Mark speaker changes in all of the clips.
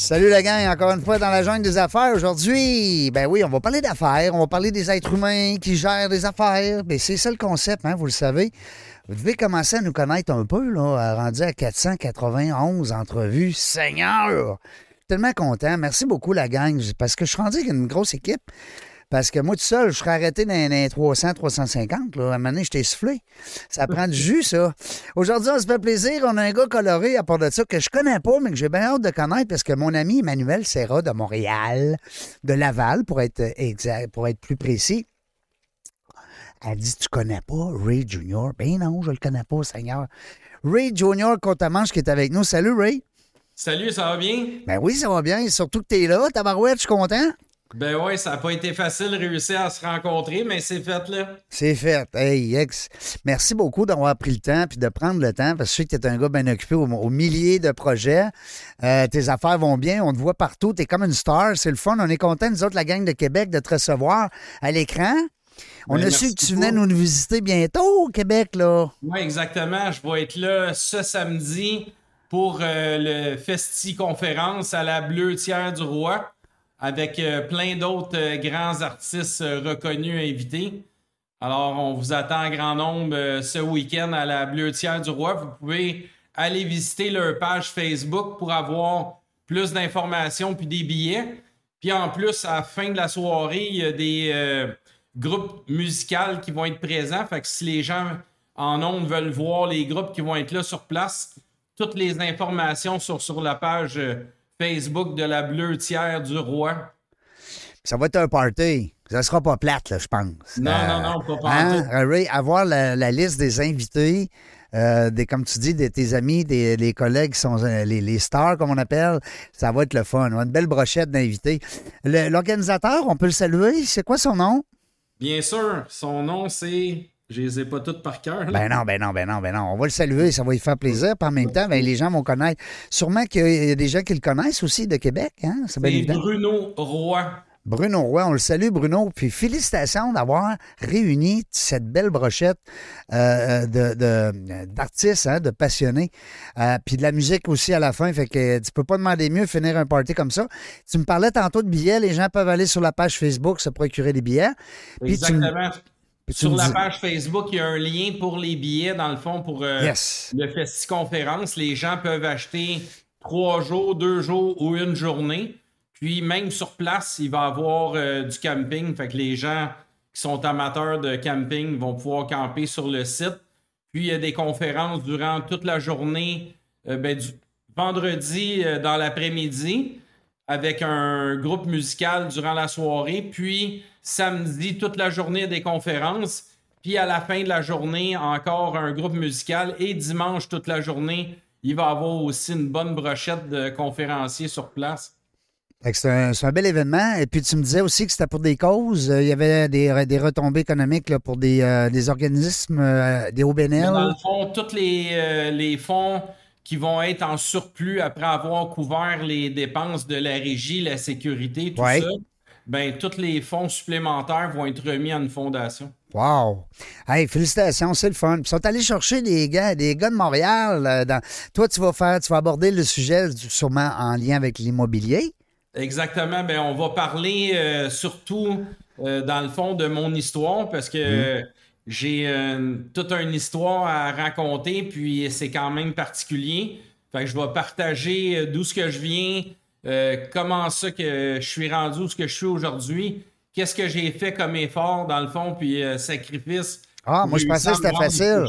Speaker 1: Salut la gang, encore une fois dans la jungle des affaires aujourd'hui. Ben oui, on va parler d'affaires, on va parler des êtres humains qui gèrent des affaires. Ben c'est ça le concept, hein, vous le savez. Vous devez commencer à nous connaître un peu, là, rendu à 491 entrevues. Seigneur! Tellement content. Merci beaucoup la gang, parce que je suis rendu avec une grosse équipe. Parce que moi, tout seul, je serais arrêté dans les 300, 350. Là. À un moment donné, je t'ai soufflé. Ça prend du jus, ça. Aujourd'hui, on se fait plaisir. On a un gars coloré à part de ça que je connais pas, mais que j'ai bien hâte de connaître parce que mon ami Emmanuel Serra de Montréal, de Laval, pour être, exact, pour être plus précis, elle dit Tu connais pas Ray Junior? Ben non, je le connais pas, Seigneur. Ray Junior Contamanche qui est avec nous. Salut, Ray.
Speaker 2: Salut, ça va bien?
Speaker 1: Ben oui, ça va bien. Surtout que t'es là, tabarouette, je suis content.
Speaker 2: Ben oui, ça n'a pas été facile de réussir à se rencontrer, mais c'est fait là.
Speaker 1: C'est fait. Hey, ex. Merci beaucoup d'avoir pris le temps puis de prendre le temps parce que je sais que tu es un gars bien occupé au, milliers de projets. Euh, tes affaires vont bien, on te voit partout, tu es comme une star, c'est le fun. On est content, nous autres, la gang de Québec, de te recevoir à l'écran. On
Speaker 2: Ben,
Speaker 1: a su que tu venais
Speaker 2: beaucoup.
Speaker 1: nous visiter bientôt au Québec, là.
Speaker 2: Oui, exactement. Je vais être là ce samedi pour euh, le Festi Conférence à la Bleutière du Roi avec euh, plein d'autres euh, grands artistes euh, reconnus invités. Alors, on vous attend en grand nombre ce week-end à la Bleutière du Roi. Vous pouvez aller visiter leur page Facebook pour avoir plus d'informations puis des billets. Puis en plus, à la fin de la soirée, il y a des groupes musicaux qui vont être présents. Fait que si les gens en ondes veulent voir les groupes qui vont être là sur place, toutes les informations sont sur la page Facebook de la Bleutière du Roi.
Speaker 1: Ça va être un party. Ça sera pas plate, là, je pense.
Speaker 2: Non,
Speaker 1: Euh,
Speaker 2: non, non, pas pantoute.
Speaker 1: Hein, Ray, avoir la, la liste des invités, euh, des, comme tu dis, de tes amis, des les collègues qui sont euh, les, les stars, comme on appelle, ça va être le fun. On a une belle brochette d'invités. L'organisateur, on peut le saluer. C'est quoi son nom?
Speaker 2: Bien sûr, son nom c'est. Je les ai pas toutes par cœur.
Speaker 1: Ben non, ben non, ben non, ben non. On va le saluer, ça va lui faire plaisir. Puis en même temps, ben, les gens vont connaître. Sûrement qu'il y a des gens qui le connaissent aussi de Québec. Hein? C'est bien
Speaker 2: c'est
Speaker 1: évident.
Speaker 2: Bruno Roy.
Speaker 1: Bruno Roy, on le salue, Bruno. Puis félicitations d'avoir réuni cette belle brochette euh, de- de- d'artistes, hein, de passionnés. Euh, puis de la musique aussi à la fin. Fait que tu peux pas demander mieux finir un party comme ça. Tu me parlais tantôt de billets. Les gens peuvent aller sur la page Facebook se procurer des billets.
Speaker 2: Exactement.
Speaker 1: puis tu
Speaker 2: Sur la
Speaker 1: dis-
Speaker 2: page Facebook, il y a un lien pour les billets, dans le fond, pour euh,
Speaker 1: Yes.
Speaker 2: le Festi Conférence. Les gens peuvent acheter trois jours, deux jours ou une journée. Puis même sur place, il va y avoir euh, du camping. Fait que les gens qui sont amateurs de camping vont pouvoir camper sur le site. Puis il y a des conférences durant toute la journée, euh, ben, du vendredi euh, dans l'après-midi, avec un groupe musical durant la soirée. Puis samedi, toute la journée, des conférences. Puis à la fin de la journée, encore un groupe musical. Et dimanche, toute la journée, il va y avoir aussi une bonne brochette de conférenciers sur place.
Speaker 1: C'est un, bel événement. Et puis, tu me disais aussi que c'était pour des causes. Euh, Il y avait des, des retombées économiques là, pour des, euh, des organismes, euh, des OBNL.
Speaker 2: Dans le fond, tous les, euh, les fonds qui vont être en surplus après avoir couvert les dépenses de la régie, la sécurité, tout
Speaker 1: Ouais.
Speaker 2: ça, ben, tous les fonds supplémentaires vont être remis à une fondation.
Speaker 1: Wow! Hey, félicitations, c'est le fun. Puis Ils sont allés chercher des gars, des gars de Montréal. euh, dans... Toi, tu vas faire, tu vas aborder le sujet sûrement en lien avec l'immobilier.
Speaker 2: Exactement. Ben, on va parler euh, surtout, euh, dans le fond, de mon histoire parce que j'ai toute une histoire à raconter, puis c'est quand même particulier. Fait que je vais partager d'où ce que je viens, euh, comment ça que je suis rendu où ce que je suis aujourd'hui, qu'est-ce que j'ai fait comme effort, dans le fond, puis euh, sacrifice?
Speaker 1: Ah, moi, je pensais que c'était facile.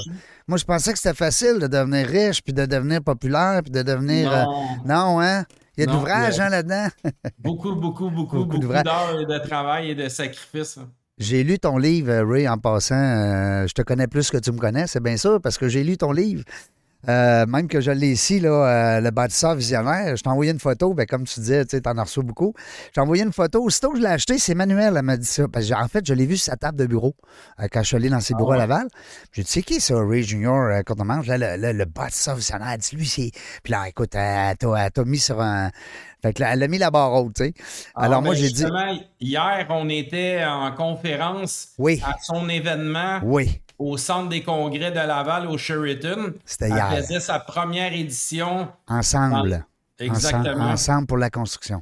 Speaker 1: Moi, je pensais que c'était facile de devenir riche, puis de devenir populaire, puis de devenir. euh,
Speaker 2: Non.
Speaker 1: Hein? Il y a de
Speaker 2: Non,
Speaker 1: l'ouvrage
Speaker 2: mais-
Speaker 1: hein, là-dedans?
Speaker 2: Beaucoup, beaucoup, beaucoup,
Speaker 1: Beaucoup
Speaker 2: beaucoup, d'heures de travail et de sacrifice. hein.
Speaker 1: J'ai lu ton livre, Ray, en passant. Euh, je te connais plus que tu me connais, c'est bien sûr, parce que j'ai lu ton livre. Euh, même que je l'ai ici, là, euh, le bâtisseur visionnaire. Je t'ai envoyé une photo, ben, comme tu disais, tu en as reçu beaucoup. J'ai envoyé une photo. Aussitôt que je l'ai acheté, c'est Manuel, elle m'a dit ça. Parce que, en fait, je l'ai vu sur sa table de bureau euh, quand je suis allé dans ses bureaux à Laval. J'ai dit, c'est qui ça, Ray Junior, quand on mange? Là, le, le, le bâtisseur visionnaire, elle dit, lui, c'est. Puis là, écoute, elle, t'a- mis sur un. Fait que là, elle a mis la barre haute, tu sais. Alors,
Speaker 2: Ah,
Speaker 1: moi,
Speaker 2: ben,
Speaker 1: j'ai dit.
Speaker 2: Hier, on était en conférence
Speaker 1: Oui.
Speaker 2: à son événement
Speaker 1: Oui,
Speaker 2: au Centre des congrès de Laval, au Sheraton.
Speaker 1: c'était
Speaker 2: Elle
Speaker 1: hier.
Speaker 2: faisait sa première édition.
Speaker 1: Ensemble.
Speaker 2: Exactement.
Speaker 1: Ensemble, ensemble pour la construction.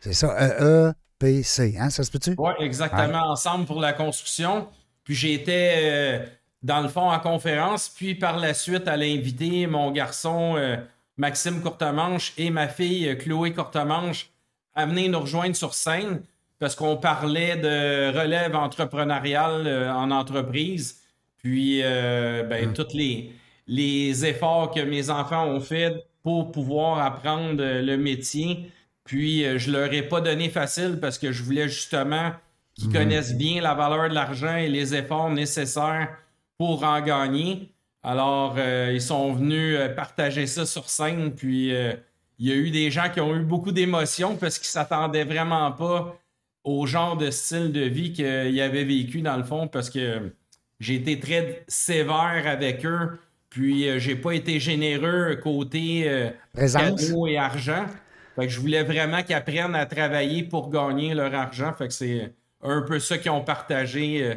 Speaker 1: C'est ça, E-E-P-C, hein, ça se peut-tu?
Speaker 2: Oui, exactement, ensemble pour la construction. Puis j'étais, euh, dans le fond, en conférence. Puis par la suite, elle a invité mon garçon euh, Maxime Courtemanche et ma fille euh, Chloé Courtemanche à venir nous rejoindre sur scène parce qu'on parlait de relève entrepreneuriale euh, en entreprise. Puis, euh, ben, tous les, les efforts que mes enfants ont fait pour pouvoir apprendre euh, le métier. Puis, euh, je leur ai pas donné facile parce que je voulais justement qu'ils connaissent bien la valeur de l'argent et les efforts nécessaires pour en gagner. Alors, ils sont venus partager ça sur scène. Puis, il y a eu des gens qui ont eu beaucoup d'émotions parce qu'ils s'attendaient vraiment pas au genre de style de vie qu'ils avaient vécu dans le fond parce que j'ai été très sévère avec eux. Puis, euh, j'ai pas été généreux côté euh, cadeaux et argent. Fait que je voulais vraiment qu'ils apprennent à travailler pour gagner leur argent. Fait que c'est un peu ça qu'ils ont partagé euh,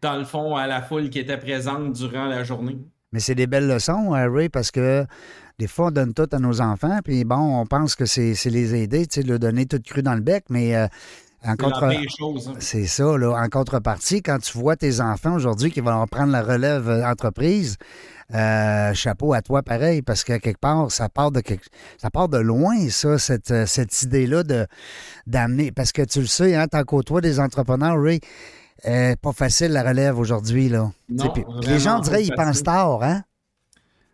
Speaker 2: dans le fond à la foule qui était présente durant la journée.
Speaker 1: Mais c'est des belles leçons, euh, Ray, parce que des fois, on donne tout à nos enfants, puis bon, on pense que c'est les aider, tu sais, de leur donner tout cru dans le bec, mais euh, contre...
Speaker 2: hein.
Speaker 1: C'est ça, là. En contrepartie, quand tu vois tes enfants aujourd'hui qui vont prendre la relève euh, entreprise, euh, chapeau à toi pareil, parce que quelque part, ça part de quelque... ça part de loin, ça, cette, euh, cette idée-là de d'amener. Parce que tu le sais, hein, tant côtoies des entrepreneurs, Ray, euh, pas facile la relève aujourd'hui, là.
Speaker 2: Non,
Speaker 1: les gens diraient, ils pensent tard, hein?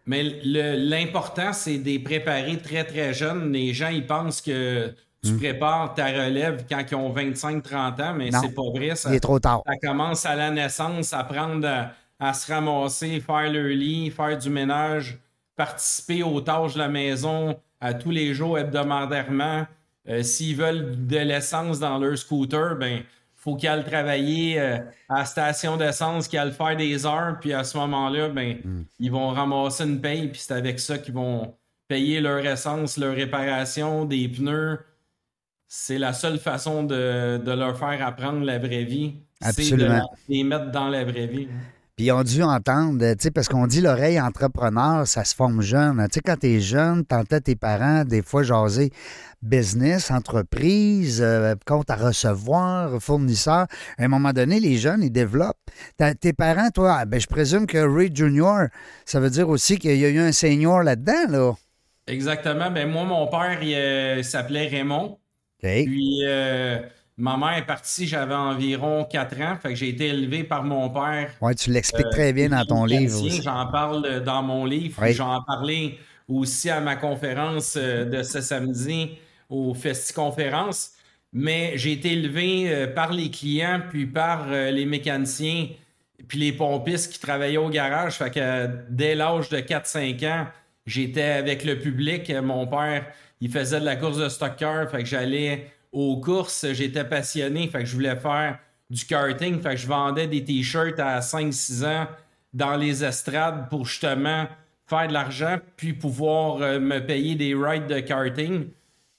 Speaker 2: Mais l'important, c'est de les préparer très, très jeunes. Les gens, ils pensent que tu prépares ta relève quand ils ont 25-30 ans, mais c'est pas vrai. Ça,
Speaker 1: Il est trop tard.
Speaker 2: ça commence à la naissance, à apprendre à, à se ramasser, faire leur lit, faire du ménage, participer aux tâches de la maison à tous les jours hebdomadairement. Euh, S'ils veulent de l'essence dans leur scooter, ben faut qu'ils aillent travailler euh, à la station d'essence, qu'ils aillent faire des heures, puis à ce moment-là, ben ils vont ramasser une paye, puis c'est avec ça qu'ils vont payer leur essence, leur réparation, des pneus. C'est la seule façon de, de leur faire apprendre la vraie vie. C'est de
Speaker 1: Absolument.
Speaker 2: les mettre dans la vraie vie.
Speaker 1: Puis ils ont dû entendre, tu sais, parce qu'on dit l'oreille entrepreneur, ça se forme jeune. Tu sais, quand t'es jeune, t'entends tes parents, des fois, jaser business, entreprise, euh, compte à recevoir, fournisseur. À un moment donné, les jeunes, ils développent. Tes parents, toi, ah, ben, je présume que Ray Junior, ça veut dire aussi qu'il y a eu un senior là-dedans, là.
Speaker 2: Exactement. Ben moi, mon père, il, euh, il s'appelait Raymond. Puis euh, ma mère est partie, j'avais environ 4 ans. Fait que j'ai été élevé par mon père.
Speaker 1: Ouais, tu l'expliques très bien dans ton livre.
Speaker 2: J'en parle euh, dans mon livre.
Speaker 1: Oui.
Speaker 2: J'en parlais aussi à ma conférence euh, de ce samedi au Festi-Conférence. Mais j'ai été élevé euh, par les clients, puis par euh, les mécaniciens, puis les pompistes qui travaillaient au garage. Fait que euh, dès l'âge de 4-5 ans, j'étais avec le public. Euh, Mon père, il faisait de la course de stocker. Fait que j'allais aux courses. J'étais passionné. Fait que je voulais faire du karting. Fait que je vendais des t-shirts à 5-6 ans dans les estrades pour justement faire de l'argent puis pouvoir euh, me payer des rides de karting.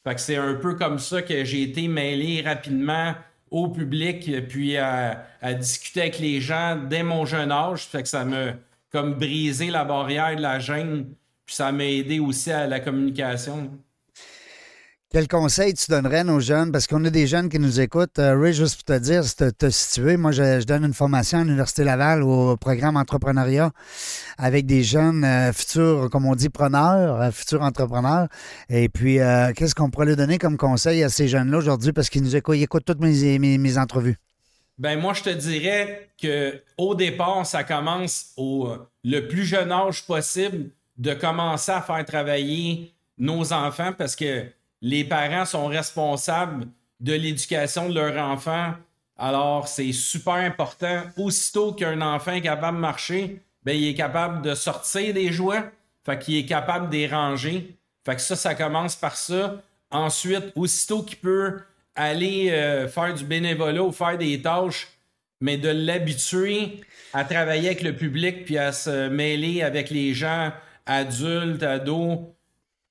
Speaker 2: Fait que c'est un peu comme ça que j'ai été mêlé rapidement au public puis à, à discuter avec les gens dès mon jeune âge. Fait que ça m'a comme brisé la barrière de la gêne puis ça m'a aidé aussi à la communication.
Speaker 1: Quel conseil tu donnerais à nos jeunes? Parce qu'on a des jeunes qui nous écoutent. Euh, Ray, juste pour te dire, si te, te situer, moi, je, donne une formation à l'Université Laval au programme entrepreneuriat avec des jeunes euh, futurs, comme on dit, preneurs, euh, futurs entrepreneurs. Et puis, euh, qu'est-ce qu'on pourrait leur donner comme conseil à ces jeunes-là aujourd'hui? Parce qu'ils nous écoutent, ils écoutent toutes mes, mes, mes entrevues.
Speaker 2: Ben moi, je te dirais que au départ, ça commence au le plus jeune âge possible de commencer à faire travailler nos enfants parce que les parents sont responsables de l'éducation de leurs enfants. Alors, c'est super important. Aussitôt qu'un enfant est capable de marcher, ben, il est capable de sortir des jouets. Fait qu'il est capable de les ranger. Fait que ça, ça commence par ça. Ensuite, aussitôt qu'il peut aller euh, faire du bénévolat ou faire des tâches, mais de l'habituer à travailler avec le public puis à se mêler avec les gens adultes, ados,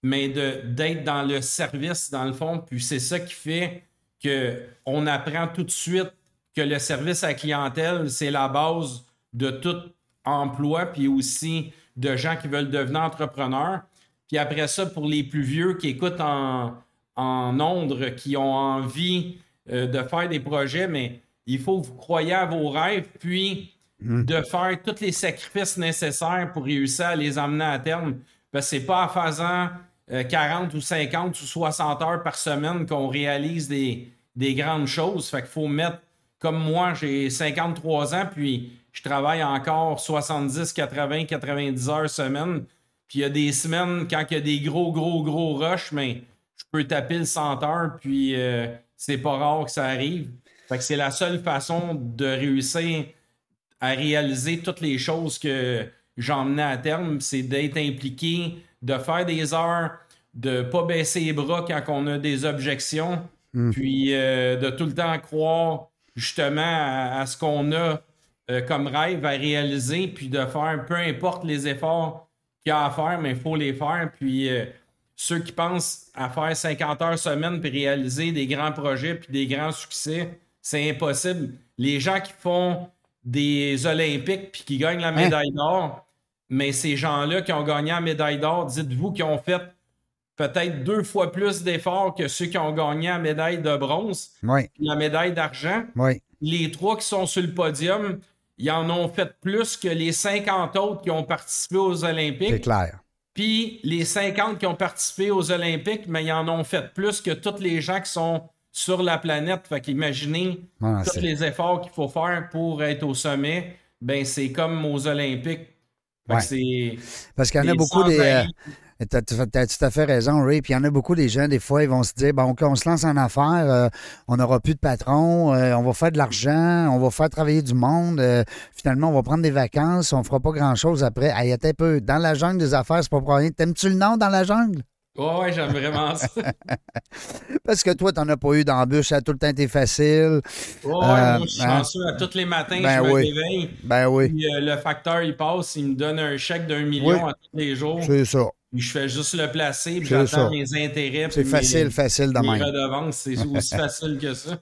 Speaker 2: mais d'être dans le service, dans le fond. Puis c'est ça qui fait qu'on apprend tout de suite que le service à la clientèle, c'est la base de tout emploi, puis aussi de gens qui veulent devenir entrepreneurs. Puis après ça, pour les plus vieux qui écoutent en, en Londres, qui ont envie euh, de faire des projets, mais il faut que vous croyez à vos rêves, puis hmm. de faire tous les sacrifices nécessaires pour réussir à les emmener à terme. Parce que c'est pas en faisant 40 euh, ou 50 ou 60 heures par semaine qu'on réalise des, des grandes choses. Fait qu'il faut mettre, comme moi, j'ai 53 ans, puis je travaille encore 70, 80, 90 heures semaine. Puis il y a des semaines, quand il y a des gros, gros, gros rushs, mais je peux taper le 100 heures, puis euh, c'est pas rare que ça arrive. Fait que c'est la seule façon de réussir à réaliser toutes les choses que j'emmenais à terme, c'est d'être impliqué, de faire des heures, de pas baisser les bras quand on a des objections, hmm. puis euh, de tout le temps croire justement à ce qu'on a euh, comme rêve à réaliser, puis de faire peu importe les efforts qu'il y a à faire, mais il faut les faire. Puis euh, ceux qui pensent à faire 50 heures semaine puis réaliser des grands projets puis des grands succès, c'est impossible. Les gens qui font des Olympiques puis qui gagnent la hein? médaille d'or, mais ces gens-là qui ont gagné la médaille d'or, dites-vous qu'ils ont fait peut-être deux fois plus d'efforts que ceux qui ont gagné la médaille de bronze, la médaille d'argent. Les trois qui sont sur le podium, ils en ont fait plus que les 50 autres qui ont participé aux Olympiques.
Speaker 1: C'est clair.
Speaker 2: Puis les 50 qui ont participé aux Olympiques, mais ils en ont fait plus que tous les gens qui sont sur la planète. Fait qu'imaginez tous les efforts qu'il faut faire pour être au sommet. Ben, c'est comme aux Olympiques.
Speaker 1: Parce qu'il y en a beaucoup des. Tu as, tout à fait raison, Ray. Puis il y en a beaucoup des gens, des fois, ils vont se dire bon, on se lance en affaires, euh, on n'aura plus de patron, euh, on va faire de l'argent, on va faire travailler du monde. Euh, finalement, on va prendre des vacances, on fera pas grand-chose après. Hey, un peu. Dans la jungle des affaires, c'est pas pour rien. T'aimes-tu le nom dans la jungle?
Speaker 2: Oh, ouais, j'aime vraiment ça.
Speaker 1: Parce que toi, t'en as pas eu d'embûche, ça a tout le temps été facile.
Speaker 2: Oh, ouais, moi, je suis hein? chanceux. À tous les matins, ben je me réveille.
Speaker 1: Ben oui.
Speaker 2: Puis, le facteur, il passe, il me donne un chèque d'un million à tous les jours.
Speaker 1: C'est ça.
Speaker 2: Puis je fais juste le placer, puis j'attends mes intérêts.
Speaker 1: C'est facile, facile de même.
Speaker 2: redevances, c'est aussi facile que ça.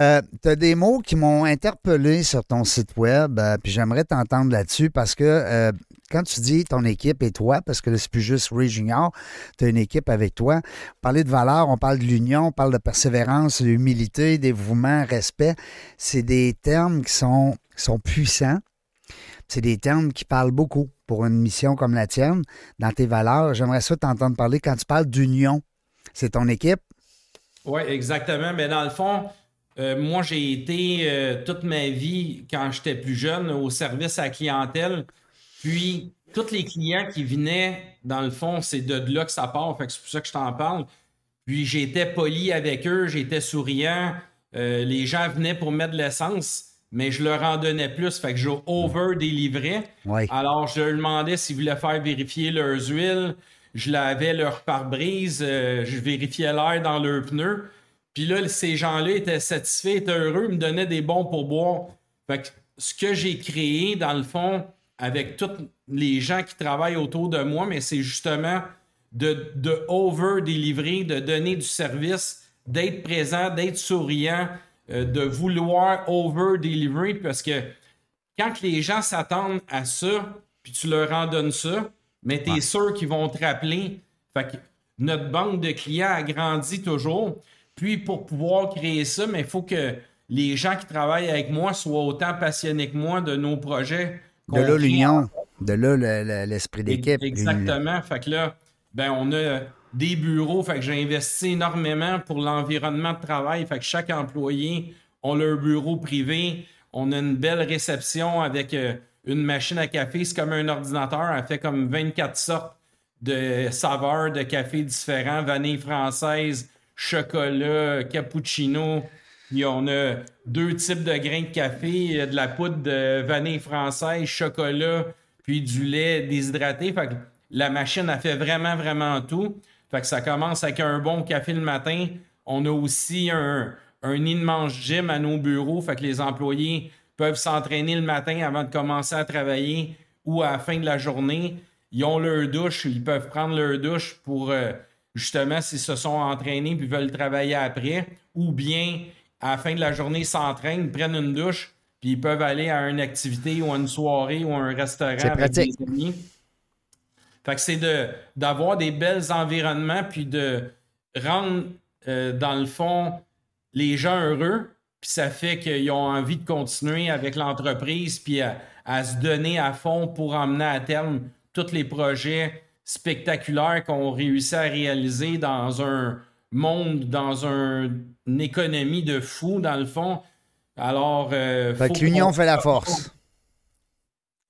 Speaker 1: Euh, tu as des mots qui m'ont interpellé sur ton site web, euh, puis j'aimerais t'entendre là-dessus parce que euh, quand tu dis ton équipe et toi, parce que c'est plus juste Ray Junior, tu as une équipe avec toi. Parler de valeur, on parle de l'union, on parle de persévérance, d'humilité, dévouement, respect. C'est des termes qui sont, puissants. C'est des termes qui parlent beaucoup pour une mission comme la tienne, dans tes valeurs. J'aimerais ça t'entendre parler quand tu parles d'union. C'est ton équipe?
Speaker 2: Oui, exactement. Mais dans le fond, euh, moi, j'ai été euh, toute ma vie, quand j'étais plus jeune, au service à clientèle. Puis, tous les clients qui venaient, dans le fond, c'est de là que ça part. Fait que c'est pour ça que je t'en parle. Puis, j'étais poli avec eux, j'étais souriant. Euh, les gens venaient pour mettre de l'essence mais je leur en donnais plus. Fait que je over-délivrais. Alors, je leur demandais s'ils voulaient faire vérifier leurs huiles. Je lavais leur pare-brise. Euh, je vérifiais l'air dans leurs pneus. Puis là, ces gens-là étaient satisfaits, étaient heureux, me donnaient des bons pourboires. Fait que ce que j'ai créé, dans le fond, avec tous les gens qui travaillent autour de moi, mais c'est justement de, de over-délivrer, de donner du service, d'être présent, d'être souriant, euh, de vouloir over-deliver parce que quand les gens s'attendent à ça, puis tu leur en donnes ça, mais tu es sûr qu'ils vont te rappeler. Fait que notre banque de clients a grandi toujours. Puis pour pouvoir créer ça, mais il faut que les gens qui travaillent avec moi soient autant passionnés que moi de nos projets.
Speaker 1: De là l'union, de là l'esprit d'équipe.
Speaker 2: Exactement. Fait que là, ben on a des bureaux. Fait que j'ai investi énormément pour l'environnement de travail. Fait que chaque employé a leur bureau privé. On a une belle réception avec euh, une machine à café. C'est comme un ordinateur. Elle fait comme 24 sortes de saveurs de café différents. Vanille française, chocolat, cappuccino. Puis on a deux types de grains de café, de la poudre de vanille française, chocolat, puis du lait déshydraté. Fait que la machine a fait vraiment, vraiment tout. Fait que ça commence avec un bon café le matin. On a aussi un, un immense gym à nos bureaux. Fait que les employés peuvent s'entraîner le matin avant de commencer à travailler ou à la fin de la journée. Ils ont leur douche, ils peuvent prendre leur douche pour euh, justement s'ils se sont entraînés puis veulent travailler après. Ou bien à la fin de la journée, s'entraînent, prennent une douche, puis ils peuvent aller à une activité ou à une soirée ou à un restaurant avec des amis. Fait que c'est de, d'avoir des belles environnements, puis de rendre, euh, dans le fond, les gens heureux, puis ça fait qu'ils ont envie de continuer avec l'entreprise, puis à, se donner à fond pour emmener à terme tous les projets spectaculaires qu'on réussit à réaliser dans un monde, dans une économie de fou, dans le fond. Alors. Euh,
Speaker 1: fait que l'union fait la force.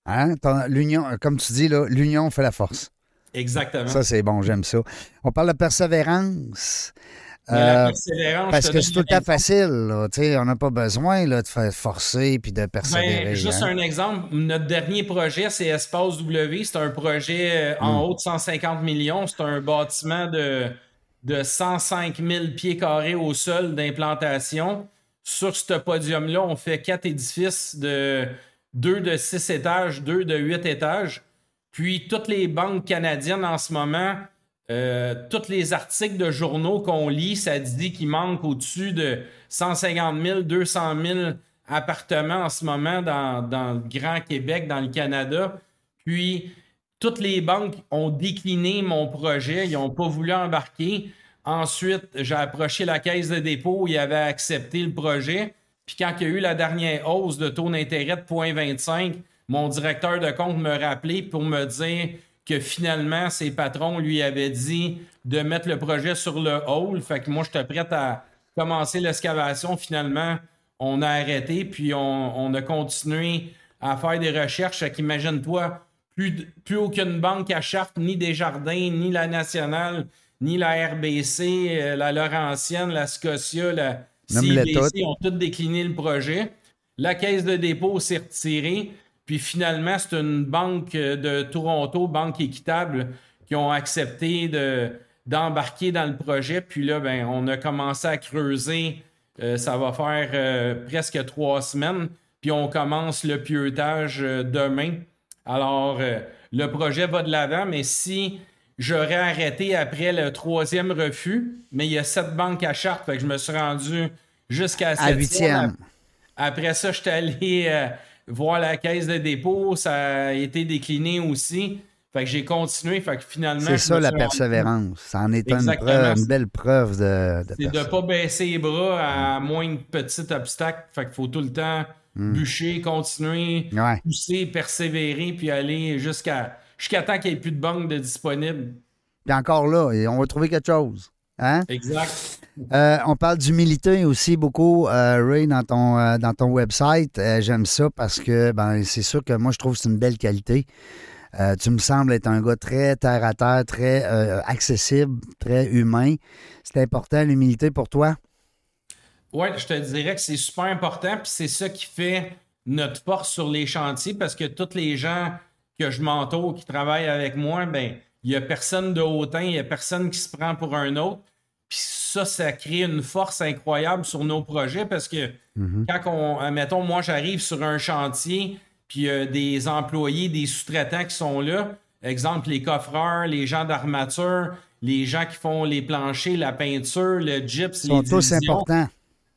Speaker 1: Hein? L'union, comme tu dis, là, l'union fait la force.
Speaker 2: Exactement.
Speaker 1: Ça, c'est bon, j'aime ça. On parle de persévérance.
Speaker 2: Euh,
Speaker 1: parce que c'est tout à facile. on n'a pas besoin là, de faire forcer puis de persévérer.
Speaker 2: Ben, juste
Speaker 1: hein.
Speaker 2: un exemple. Notre dernier projet, c'est Espace W. C'est un projet euh, en hmm. haut de 150 millions. C'est un bâtiment de, de 105 000 pieds carrés au sol d'implantation. Sur ce podium-là, on fait quatre édifices de deux de six étages, deux de huit étages. Puis toutes les banques canadiennes en ce moment euh, tous les articles de journaux qu'on lit, ça dit qu'il manque au-dessus de 150 000, 200 000 appartements en ce moment dans, le Grand Québec, dans le Canada. Puis, toutes les banques ont décliné mon projet, ils n'ont pas voulu embarquer. Ensuite, j'ai approché la caisse de dépôt, ils avaient accepté le projet. Puis quand il y a eu la dernière hausse de taux d'intérêt de 0,25, mon directeur de compte me rappelait pour me dire que finalement, ses patrons lui avaient dit de mettre le projet sur le hall. Fait que moi, j'étais prête à commencer l'excavation. Finalement, on a arrêté, puis on, a continué à faire des recherches. Fait qu'imagine-toi, plus, plus aucune banque à charte, ni Desjardins, ni la Nationale, ni la RBC, euh, la Laurentienne, la Scotia, la CBC ont toutes décliné le projet. La caisse de dépôt s'est retirée. Puis finalement, c'est une banque de Toronto, Banque Équitable, qui ont accepté de, d'embarquer dans le projet. Puis là, ben, on a commencé à creuser. Euh, ça va faire euh, presque trois semaines. Puis on commence le pieutage euh, demain. Alors, le projet va de l'avant, mais si j'aurais arrêté après le troisième refus, mais il y a sept banques à charte, fait que je me suis rendu jusqu'à la
Speaker 1: huitième.
Speaker 2: Après ça, je suis allé voir la caisse de dépôt, ça a été décliné aussi. Fait que j'ai continué. Fait que finalement.
Speaker 1: C'est ça la persévérance. Ça en est une, belle preuve de.
Speaker 2: de c'est de ne pas baisser les bras à moins de petits obstacles. Fait qu'il faut tout le temps hmm. bûcher, continuer, pousser, persévérer, puis aller jusqu'à jusqu'à temps qu'il n'y ait plus de banque de disponible.
Speaker 1: Puis encore là, et on va trouver quelque chose. Hein?
Speaker 2: Exact.
Speaker 1: Euh, on parle d'humilité aussi beaucoup, euh, Ray, dans ton, euh, dans ton website. J'aime ça parce que ben, c'est sûr que moi, je trouve que c'est une belle qualité. tu me sembles être un gars très terre à terre, très accessible, très humain. C'est important, l'humilité pour toi?
Speaker 2: Oui, je te dirais que c'est super important. Puis c'est ça qui fait notre force sur les chantiers parce que tous les gens que je m'entoure, qui travaillent avec moi, ben il n'y a personne de hautain, il n'y a personne qui se prend pour un autre. Puis ça, ça crée une force incroyable sur nos projets parce que mhm. quand on, mettons, moi j'arrive sur un chantier, puis y a des employés, des sous-traitants qui sont là, exemple les coffreurs, les gens d'armature, les gens qui font les planchers, la peinture, le gyps,
Speaker 1: Ils sont tous importants.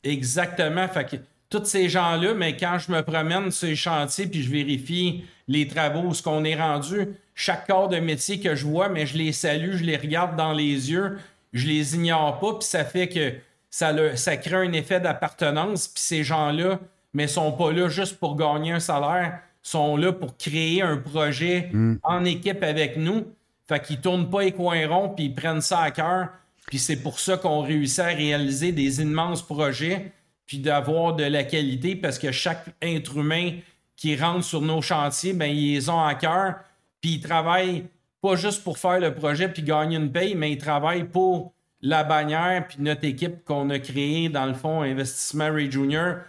Speaker 2: Exactement. Fait que tous ces gens-là, mais quand je me promène sur les chantiers puis je vérifie les travaux, ce qu'on est rendu, chaque corps de métier que je vois, mais je les salue, je les regarde dans les yeux, je les ignore pas, puis ça fait que ça, ça crée un effet d'appartenance, puis ces gens-là, mais sont pas là juste pour gagner un salaire, sont là pour créer un projet mm. en équipe avec nous. Fait qu'ils tournent pas les coins ronds, puis ils prennent ça à cœur. Puis c'est pour ça qu'on réussit à réaliser des immenses projets, puis d'avoir de la qualité, parce que chaque être humain qui rentre sur nos chantiers, ben ils ont à cœur, puis ils travaillent pas juste pour faire le projet puis gagner une paye, mais ils travaillent pour la bannière puis notre équipe qu'on a créée dans le fond Investissement Ray Junior.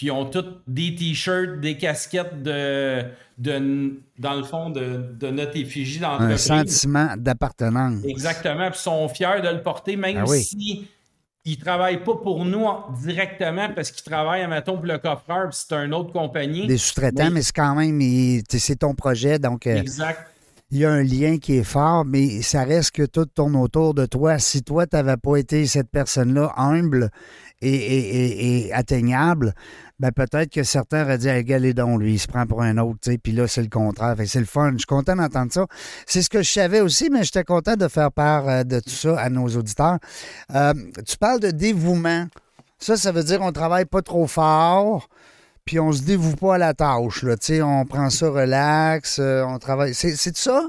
Speaker 2: Puis ils ont tous des t-shirts, des casquettes de, de, dans le fond, de, de notre effigie
Speaker 1: Un
Speaker 2: d'entreprise.
Speaker 1: sentiment d'appartenance.
Speaker 2: Exactement, puis ils sont fiers de le porter, même
Speaker 1: Ah oui.
Speaker 2: si ils travaillent pas pour nous en- directement parce qu'ils travaillent, mettons, pour le coffreur, puis c'est une autre compagnie.
Speaker 1: Des sous-traitants,
Speaker 2: Oui.
Speaker 1: mais c'est quand même, c'est ton projet, donc euh,
Speaker 2: Exact.
Speaker 1: Il y a un lien qui est fort, mais ça reste que tout tourne autour de toi. Si toi, tu n'avais pas été cette personne-là humble et, atteignable, ben peut-être que certains auraient dit hey, Galé donc, lui, il se prend pour un autre, tu sais, puis là, c'est le contraire. C'est le fun. Je suis content d'entendre ça. C'est ce que je savais aussi, mais j'étais content de faire part euh, de tout ça à nos auditeurs. Euh, tu parles de dévouement. Ça, ça veut dire on travaille pas trop fort, puis on se dévoue pas à la tâche. Là. On prend ça relax, euh, on travaille. C'est c'est ça?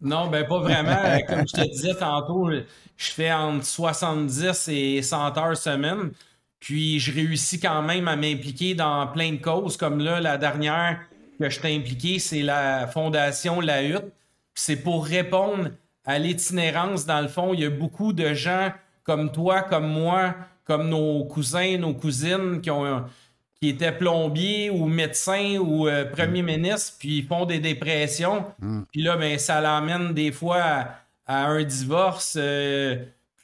Speaker 2: Non, ben pas vraiment. Euh, Comme je te disais tantôt, je fais entre 70 et 100 heures semaine. Puis je réussis quand même à m'impliquer dans plein de causes. Comme là, la dernière que je t'ai impliqué, c'est la fondation La Hutte. C'est pour répondre à l'itinérance. Dans le fond, il y a beaucoup de gens comme toi, comme moi, comme nos cousins, nos cousines qui ont qui étaient plombiers ou médecins ou euh, premiers ministres, puis ils font des dépressions. Puis là, ben, ça l'amène des fois à, à un divorce, euh,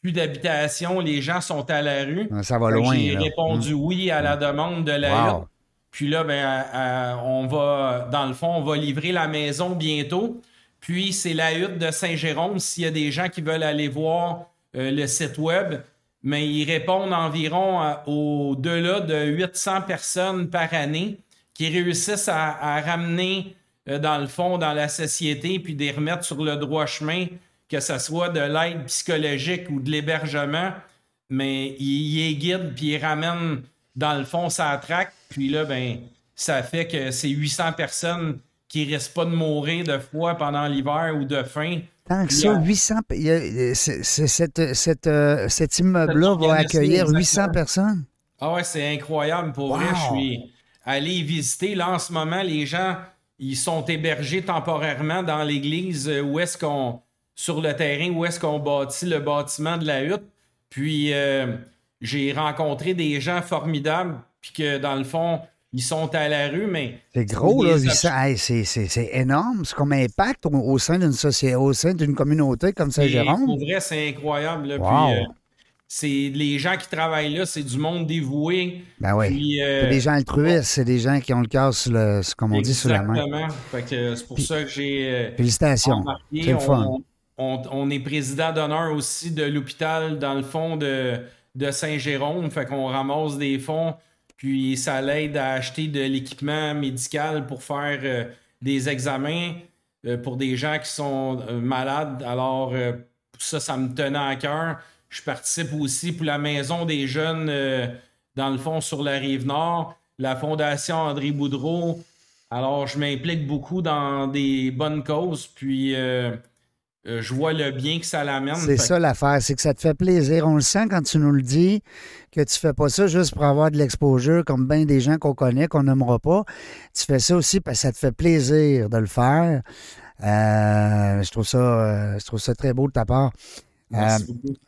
Speaker 2: plus d'habitation, les gens sont à la rue.
Speaker 1: Ça va loin.
Speaker 2: J'ai répondu oui à la demande de la
Speaker 1: Wow.
Speaker 2: Puis là, ben, on va, dans le fond, on va livrer la maison bientôt. Puis c'est la hutte de Saint-Jérôme. S'il y a des gens qui veulent aller voir euh, le site web, mais ils répondent environ à- au-delà de 800 personnes par année qui réussissent à, ramener, euh, dans le fond, dans la société, puis de les remettre sur le droit chemin, que ce soit de l'aide psychologique ou de l'hébergement. Mais il, il est guide puis il ramène dans le fond sa traque. Puis là ben ça fait que c'est 800 personnes qui risquent pas de mourir de froid pendant l'hiver ou de faim.
Speaker 1: Tant que ça,
Speaker 2: euh,
Speaker 1: 800. il y a- c'est- c'est- cette- cette, euh, cet immeuble-là va accueillir
Speaker 2: exactement.
Speaker 1: 800 personnes.
Speaker 2: Ah ouais, c'est incroyable pour vrai. Je suis allé y visiter. Là, en ce moment, les gens, ils sont hébergés temporairement dans l'église euh, où est-ce qu'on, sur le terrain, où est-ce qu'on bâtit le bâtiment de la hutte. Puis, euh, j'ai rencontré des gens formidables, puis que dans le fond, ils sont à la rue, mais.
Speaker 1: C'est gros, là,
Speaker 2: Des
Speaker 1: 800. Hey, c'est- c'est c'est énorme. C'est comme impact au, au sein d'une société, au sein d'une communauté comme Saint-Jérôme.
Speaker 2: Pour vrai, c'est incroyable. là.
Speaker 1: Wow.
Speaker 2: Puis, euh, c'est les gens qui travaillent là, c'est du monde dévoué.
Speaker 1: Ben oui.
Speaker 2: Euh,
Speaker 1: C'est des gens altruistes, c'est des gens qui ont le cœur, sur le, sur- comme on dit, sous la main.
Speaker 2: Exactement. Que c'est pour ça que j'ai. euh,
Speaker 1: Félicitations. C'est le fun.
Speaker 2: On, on- on est président d'honneur aussi de l'hôpital dans le fond de, de Saint-Jérôme. Fait qu'on ramasse des fonds, puis ça l'aide à acheter de l'équipement médical pour faire euh, des examens euh, pour des gens qui sont euh, malades. Alors, ça, ça me tenait à cœur. Je participe aussi pour la Maison des jeunes, dans le fond, sur la rive nord, la Fondation André Boudreau. Alors, je m'implique beaucoup dans des bonnes causes, puis euh, je vois le bien que ça l'amène.
Speaker 1: C'est
Speaker 2: Fait
Speaker 1: ça l'affaire, c'est que ça te fait plaisir. On le sent quand tu nous le dis, que tu fais pas ça juste pour avoir de l'exposure comme bien des gens qu'on connaît, qu'on n'aimera pas. Tu fais ça aussi parce que ça te fait plaisir de le faire. Euh, je trouve ça euh, je trouve ça très beau de ta part. Euh,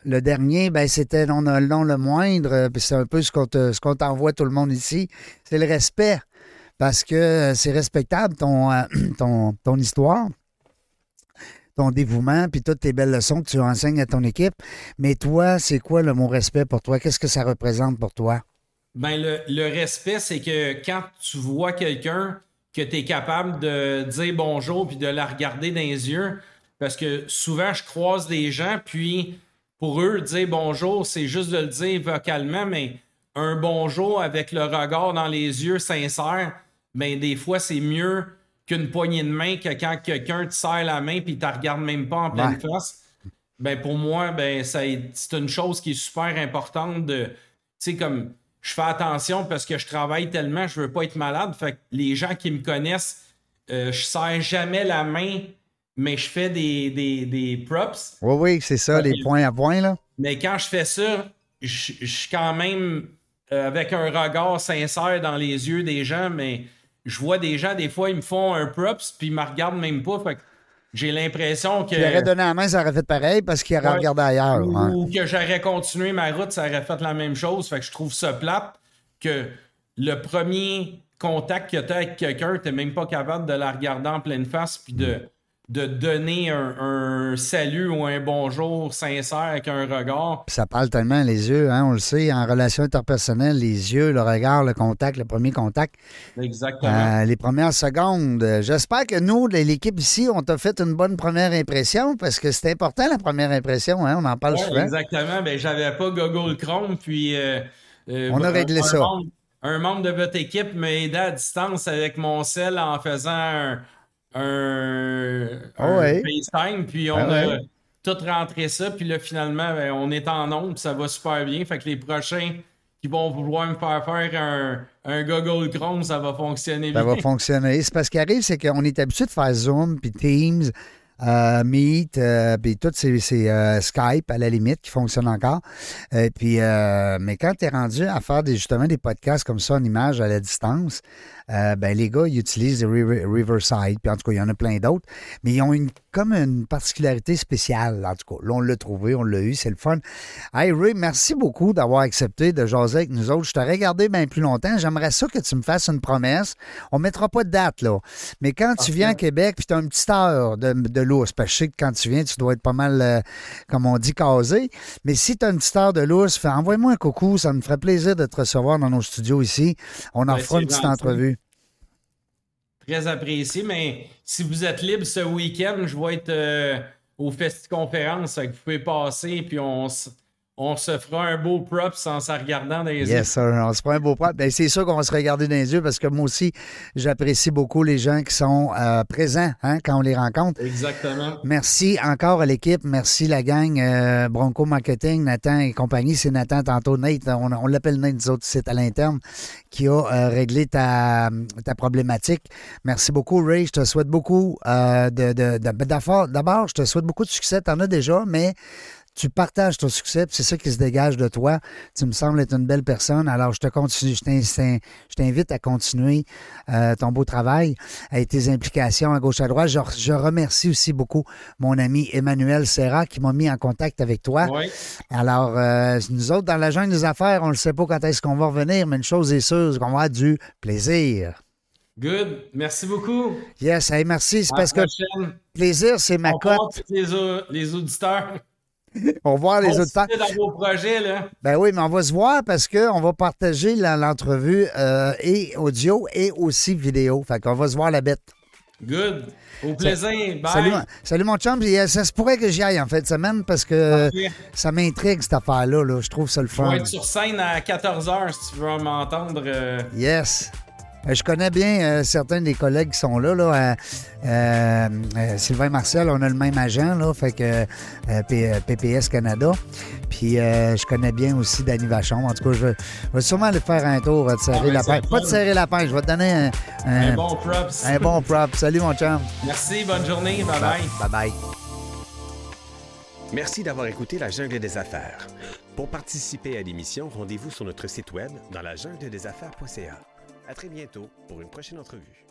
Speaker 1: le dernier, ben, c'était non, non, non le moindre, puis c'est un peu ce qu'on te- ce qu'on t'envoie tout le monde ici, c'est le respect. Parce que c'est respectable ton, ton, ton histoire, dévouement, puis toutes tes belles leçons que tu enseignes à ton équipe. Mais toi, c'est quoi le mot respect pour toi? Qu'est-ce que ça représente pour toi?
Speaker 2: Ben, le, respect, c'est que quand tu vois quelqu'un que tu es capable de dire bonjour puis de la regarder dans les yeux, parce que souvent, je croise des gens, puis pour eux, dire bonjour, c'est juste de le dire vocalement, mais un bonjour avec le regard dans les yeux sincère, ben, des fois, c'est mieux qu'une poignée de main que quand quelqu'un te serre la main puis te regarde même pas en pleine
Speaker 1: Ouais.
Speaker 2: face. Ben, pour moi, ben, c'est une chose qui est super importante de, tu sais, comme, je fais attention parce que je travaille tellement, je veux pas être malade. Fait que les gens qui me connaissent, euh, je serre jamais la main, mais je fais des, des, des props.
Speaker 1: Oui, oui, c'est ça, les points à points, là.
Speaker 2: Mais quand je fais ça, je je suis quand même euh, avec un regard sincère dans les yeux des gens, mais je vois des gens, des fois, ils me font un props, puis ils me regardent même pas. Fait que j'ai l'impression que.
Speaker 1: Tu aurais donné la main, ça aurait fait pareil parce qu'il aurait
Speaker 2: Ouais.
Speaker 1: regardé ailleurs.
Speaker 2: Ou, ou que j'aurais continué ma route, ça aurait fait la même chose. Fait que je trouve ça plate que le premier contact que tu as avec quelqu'un, tu n'es même pas capable de la regarder en pleine face puis de, de donner un, un salut ou un bonjour sincère avec un regard.
Speaker 1: Ça parle tellement les yeux, hein, on le sait, en relation interpersonnelle, les yeux, le regard, le contact, le premier contact.
Speaker 2: Exactement.
Speaker 1: Euh, les premières secondes. J'espère que nous, l'équipe ici, on t'a fait une bonne première impression parce que c'est important la première impression, hein, on en parle
Speaker 2: Ouais,
Speaker 1: souvent.
Speaker 2: exactement. Ben, j'avais pas Google Chrome, puis. euh, euh,
Speaker 1: On a réglé ça.
Speaker 2: membre- un membre de votre équipe m'a aidé à distance avec mon sel en faisant un, un, un
Speaker 1: ouais.
Speaker 2: FaceTime, puis on
Speaker 1: Ah
Speaker 2: a
Speaker 1: ouais.
Speaker 2: tout rentré ça, puis là, finalement, ben, on est en puis ça va super bien. Fait que les prochains qui vont vouloir me faire faire un, un Google Chrome, ça va fonctionner
Speaker 1: Ça
Speaker 2: bien.
Speaker 1: va fonctionner. C'est parce qu'il arrive, c'est qu'on est habitué de faire Zoom, puis Teams, euh, Meet, euh, puis toutes ces, ces, euh, Skype à la limite qui fonctionnent encore. Et puis, mais quand tu es rendu à faire des, justement des podcasts comme ça en image à la distance, ben les gars, ils utilisent River- Riverside, puis en tout cas, il y en a plein d'autres, mais ils ont une comme une particularité spéciale, en tout cas. Là, on l'a trouvé, on l'a eu, c'est le fun. Hey Ray, merci beaucoup d'avoir accepté de jaser avec nous autres. Je t'aurais regardé bien plus longtemps. J'aimerais ça que tu me fasses une promesse. On mettra pas de date, là. Mais quand tu viens à Québec, puis tu as un petit heure de, de lousse, parce que je sais que quand tu viens, tu dois être pas mal, euh, comme on dit, casé. Mais si tu as une petite heure de lousse, fais- envoie-moi un coucou. Ça me ferait plaisir de te recevoir dans nos studios ici. On en fera une petite
Speaker 2: gentil.
Speaker 1: entrevue.
Speaker 2: Très apprécié, mais si vous êtes libre ce week-end, je vais être euh, au Festi-Conférence, fait que vous pouvez passer, puis on, s- on se fera un beau prop sans se regardant dans les yeux.
Speaker 1: Yes. On se prend un beau point. Ben, c'est sûr qu'on va se regarder dans les yeux parce que moi aussi, j'apprécie beaucoup les gens qui sont euh, présents hein, quand on les rencontre.
Speaker 2: Exactement.
Speaker 1: Merci encore à l'équipe. Merci la gang euh, Bronco Marketing, Nathan et compagnie. C'est Nathan tantôt, Nate. On, on l'appelle Nate, nous autres, c'est à l'interne, qui a euh, réglé ta, ta problématique. Merci beaucoup, Ray. Je te souhaite beaucoup de, de. D'abord, je te souhaite beaucoup de succès. Tu en as déjà, mais tu partages ton succès, puis c'est ça qui se dégage de toi. Tu me sembles être une belle personne. Alors, je te continue, je t'in- je t'invite à continuer euh, ton beau travail et tes implications à gauche à droite. Je, je remercie aussi beaucoup mon ami Emmanuel Serra qui m'a mis en contact avec toi. Alors, euh, nous autres, dans la jungle des affaires, on ne sait pas quand est-ce qu'on va revenir, mais une chose est sûre, c'est qu'on va avoir du plaisir.
Speaker 2: Good. Merci beaucoup.
Speaker 1: Yes, hey, merci. C'est parce que plaisir, c'est ma
Speaker 2: On
Speaker 1: cote.
Speaker 2: les, les auditeurs.
Speaker 1: On va voir les
Speaker 2: On fait dans vos projets, là.
Speaker 1: Ben oui, mais on va se voir parce qu'on va partager l'entrevue euh, et audio et aussi vidéo. Fait qu'on va se voir la bête.
Speaker 2: Good. Au plaisir. Bye.
Speaker 1: Salut, mon- salut mon chum. Euh, Ça se pourrait que j'y aille en fait semaine parce que ça m'intrigue cette affaire-là. là. Je trouve ça le
Speaker 2: Je
Speaker 1: fun.
Speaker 2: vais être sur scène à 14h si tu veux m'entendre. euh,
Speaker 1: Yes. Euh, Je connais bien euh, certains des collègues qui sont là. là euh, Sylvain Marcel, on a le même agent, là, fait que PPS Canada. Puis euh, je connais bien aussi Danny Vachon. En tout cas, je vais, je vais sûrement aller faire un tour, de serrer
Speaker 2: Ah,
Speaker 1: la pince. Pas de
Speaker 2: fun.
Speaker 1: serrer la pince, je vais te donner un, un-
Speaker 2: un bon props.
Speaker 1: un bon prop. Salut mon chum.
Speaker 2: Merci, bonne journée. Bye bye.
Speaker 1: Bye bye.
Speaker 3: Merci d'avoir écouté La Jungle des Affaires. Pour participer à l'émission, rendez-vous sur notre site web dans la jungle des affaires.ca. À très bientôt pour une prochaine entrevue.